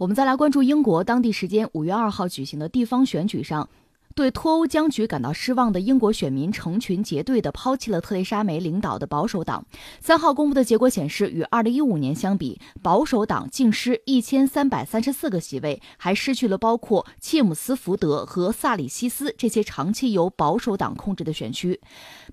我们再来关注英国当地时间五月二号举行的地方选举上。对脱欧僵局感到失望的英国选民成群结队地抛弃了特蕾莎梅领导的保守党。三号公布的结果显示，与二零一五年相比，保守党净失一千三百三十四个席位，还失去了包括切姆斯福德和萨里西斯这些长期由保守党控制的选区。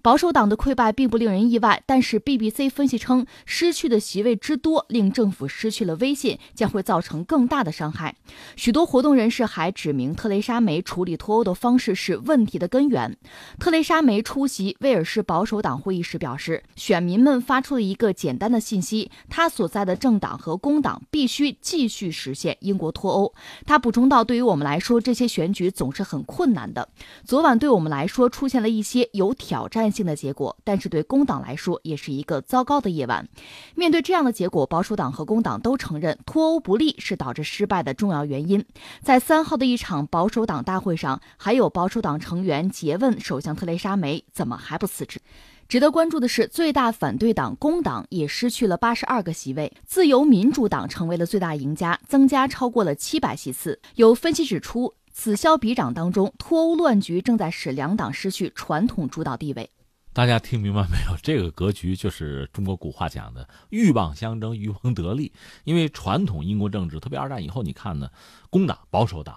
保守党的溃败并不令人意外，但是 BBC 分析称，失去的席位之多令政府失去了威信，将会造成更大的伤害。许多活动人士还指明，特蕾莎梅处理脱欧的方。方式是问题的根源。特蕾莎梅出席威尔士保守党会议时表示，选民们发出了一个简单的信息：他所在的政党和工党必须继续实现英国脱欧。他补充道：“对于我们来说，这些选举总是很困难的。昨晚对我们来说出现了一些有挑战性的结果，但是对工党来说也是一个糟糕的夜晚。面对这样的结果，保守党和工党都承认脱欧不利是导致失败的重要原因。在三号的一场保守党大会上，还有保守党成员诘问首相特蕾莎梅怎么还不辞职。值得关注的是，最大反对党工党也失去了八十二个席位，自由民主党成为了最大赢家，增加超过了七百席次。有分析指出，此消彼长当中，脱欧乱局正在使两党失去传统主导地位。大家听明白没有？这个格局就是中国古话讲的“鹬蚌相争，渔翁得利”。因为传统英国政治，特别二战以后，你看呢，工党、保守党。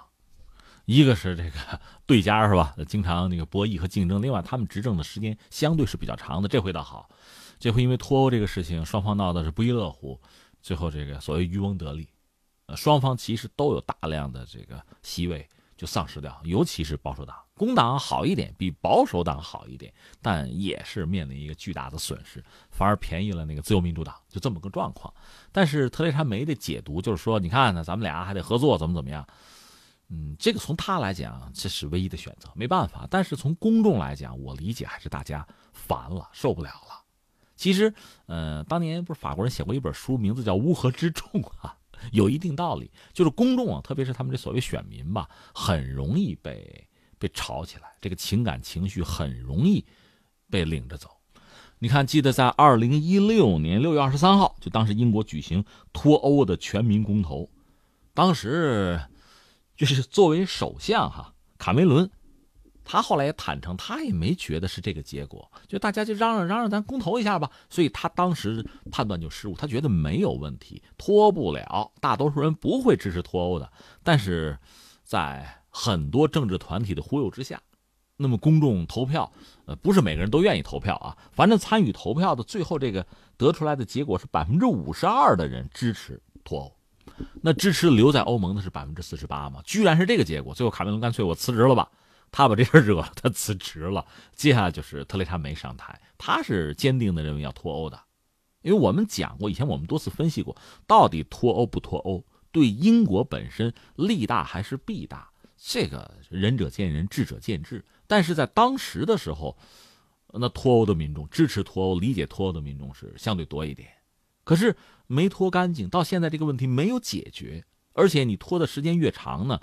一个是这个对家是吧？经常那个博弈和竞争。另外，他们执政的时间相对是比较长的。这回倒好，这回因为脱欧这个事情，双方闹的是不亦乐乎，最后这个所谓渔翁得利，呃，双方其实都有大量的这个席位就丧失掉，尤其是保守党，工党好一点，比保守党好一点，但也是面临一个巨大的损失，反而便宜了那个自由民主党，就这么个状况。但是特蕾莎梅的解读就是说，你看呢，咱们俩还得合作，怎么怎么样。嗯，这个从他来讲，这是唯一的选择，没办法。但是从公众来讲，我理解还是大家烦了，受不了了。其实，呃，当年不是法国人写过一本书，名字叫《乌合之众》啊，有一定道理。就是公众啊，特别是他们这所谓选民吧，很容易被被吵起来，这个情感情绪很容易被领着走。你看，记得在二零一六年六月二十三号，就当时英国举行脱欧的全民公投，当时。就是作为首相哈，卡梅伦，他后来也坦诚，他也没觉得是这个结果，就大家就嚷嚷嚷嚷，咱公投一下吧。所以他当时判断就失误，他觉得没有问题，脱不了，大多数人不会支持脱欧的。但是在很多政治团体的忽悠之下，那么公众投票，呃，不是每个人都愿意投票啊。反正参与投票的最后这个得出来的结果是百分之五十二的人支持脱欧。那支持留在欧盟的是百分之四十八嘛？居然是这个结果。最后卡梅隆干脆我辞职了吧，他把这事惹了，他辞职了。接下来就是特蕾莎梅上台，他是坚定的认为要脱欧的，因为我们讲过，以前我们多次分析过，到底脱欧不脱欧对英国本身利大还是弊大，这个仁者见仁，智者见智。但是在当时的时候，那脱欧的民众支持脱欧、理解脱欧的民众是相对多一点。可是没拖干净，到现在这个问题没有解决，而且你拖的时间越长呢，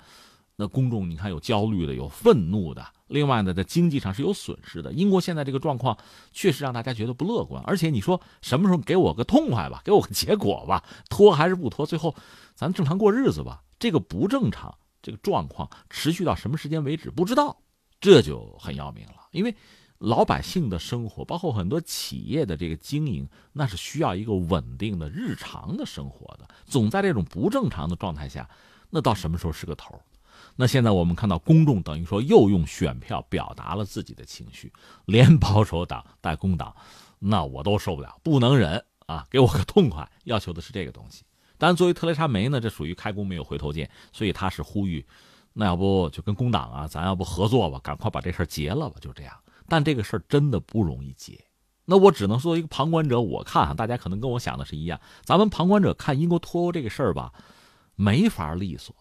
那公众你看有焦虑的，有愤怒的，另外呢，在经济上是有损失的。英国现在这个状况确实让大家觉得不乐观，而且你说什么时候给我个痛快吧，给我个结果吧，拖还是不拖？最后咱正常过日子吧。这个不正常，这个状况持续到什么时间为止不知道，这就很要命了，因为。老百姓的生活，包括很多企业的这个经营，那是需要一个稳定的日常的生活的。总在这种不正常的状态下，那到什么时候是个头？那现在我们看到公众等于说又用选票表达了自己的情绪，连保守党带工党，那我都受不了，不能忍啊！给我个痛快，要求的是这个东西。但，作为特蕾莎梅呢，这属于开弓没有回头箭，所以他是呼吁，那要不就跟工党啊，咱要不合作吧，赶快把这事结了吧，就这样。但这个事儿真的不容易解，那我只能说一个旁观者，我看啊，大家可能跟我想的是一样。咱们旁观者看英国脱欧这个事儿吧，没法利索，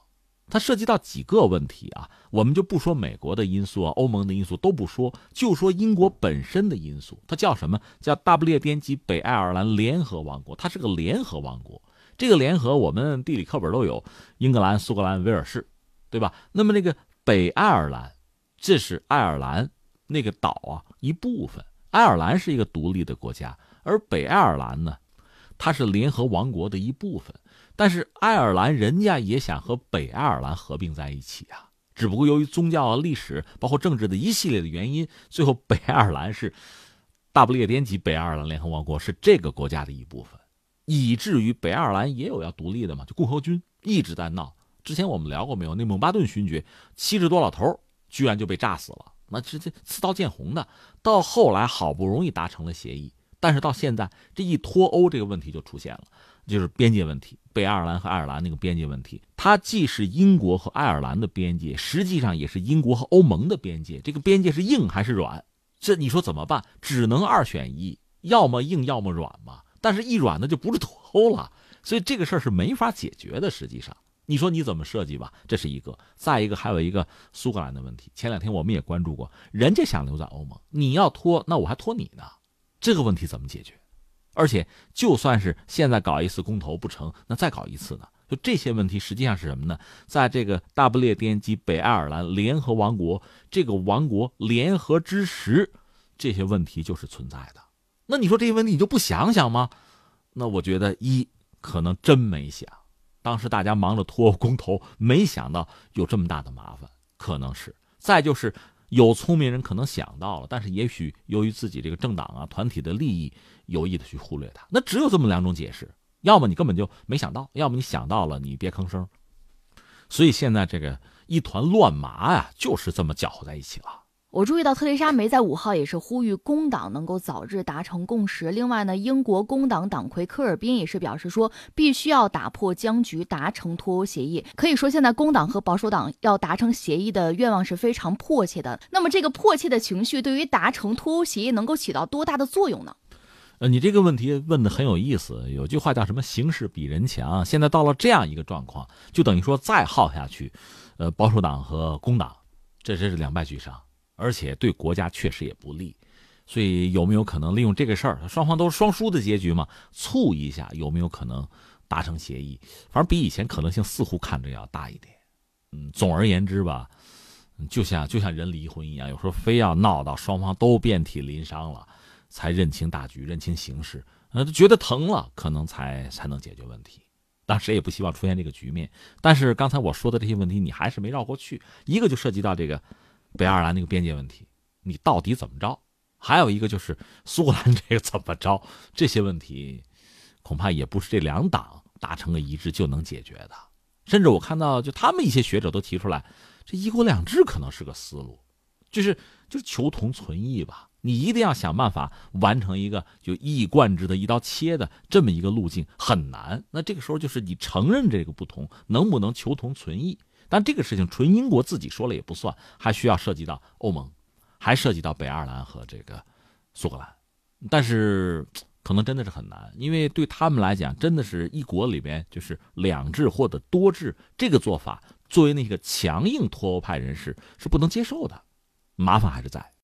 它涉及到几个问题啊。我们就不说美国的因素啊，欧盟的因素都不说，就说英国本身的因素。它叫什么？叫大不列颠及北爱尔兰联合王国，它是个联合王国。这个联合，我们地理课本都有，英格兰、苏格兰、威尔士，对吧？那么那个北爱尔兰，这是爱尔兰。那个岛啊，一部分，爱尔兰是一个独立的国家，而北爱尔兰呢，它是联合王国的一部分。但是爱尔兰人家也想和北爱尔兰合并在一起啊，只不过由于宗教、历史包括政治的一系列的原因，最后北爱尔兰是大不列颠及北爱尔兰联合王国是这个国家的一部分，以至于北爱尔兰也有要独立的嘛，就共和军一直在闹。之前我们聊过没有？那蒙巴顿勋爵七十多老头居然就被炸死了，那直接刺刀见红的。到后来好不容易达成了协议，但是到现在这一脱欧这个问题就出现了，就是边界问题，北爱尔兰和爱尔兰那个边界问题，它既是英国和爱尔兰的边界，实际上也是英国和欧盟的边界。这个边界是硬还是软？这你说怎么办？只能二选一，要么硬，要么软嘛。但是，一软那就不是脱欧了，所以这个事儿是没法解决的。实际上。你说你怎么设计吧？这是一个，再一个还有一个苏格兰的问题。前两天我们也关注过，人家想留在欧盟，你要拖，那我还拖你呢？这个问题怎么解决？而且就算是现在搞一次公投不成，那再搞一次呢？就这些问题实际上是什么呢？在这个大不列颠及北爱尔兰联合王国这个王国联合之时，这些问题就是存在的。那你说这些问题你就不想想吗？那我觉得一可能真没想。当时大家忙着拖公投，没想到有这么大的麻烦，可能是。再就是有聪明人可能想到了，但是也许由于自己这个政党啊、团体的利益，有意的去忽略它。那只有这么两种解释：要么你根本就没想到，要么你想到了，你别吭声。所以现在这个一团乱麻呀，就是这么搅和在一起了。我注意到特蕾莎梅在五号也是呼吁工党能够早日达成共识。另外呢，英国工党党魁科尔宾也是表示说，必须要打破僵局，达成脱欧协议。可以说，现在工党和保守党要达成协议的愿望是非常迫切的。那么，这个迫切的情绪对于达成脱欧协议能够起到多大的作用呢？呃，你这个问题问的很有意思。有句话叫什么“形势比人强”。现在到了这样一个状况，就等于说再耗下去，呃，保守党和工党，这真是两败俱伤。而且对国家确实也不利，所以有没有可能利用这个事儿，双方都是双输的结局嘛？促一下有没有可能达成协议？反正比以前可能性似乎看着要大一点。嗯，总而言之吧，就像就像人离婚一样，有时候非要闹到双方都遍体鳞伤了，才认清大局、认清形势，呃，觉得疼了，可能才才能解决问题。但谁也不希望出现这个局面。但是刚才我说的这些问题，你还是没绕过去。一个就涉及到这个。北爱尔兰那个边界问题，你到底怎么着？还有一个就是苏格兰 这个怎么着？这些问题恐怕也不是这两党达成个一致就能解决的。甚至我看到，就他们一些学者都提出来，这一国两制可能是个思路，就是就是求同存异吧。你一定要想办法完成一个就一以贯之的一刀切的这么一个路径，很难。那这个时候就是你承认这个不同，能不能求同存异？但这个事情纯英国自己说了也不算，还需要涉及到欧盟，还涉及到北爱尔兰和这个苏格兰，但是可能真的是很难，因为对他们来讲，真的是一国里边就是两制或者多制这个做法，作为那个强硬脱欧派人士是不能接受的，麻烦还是在。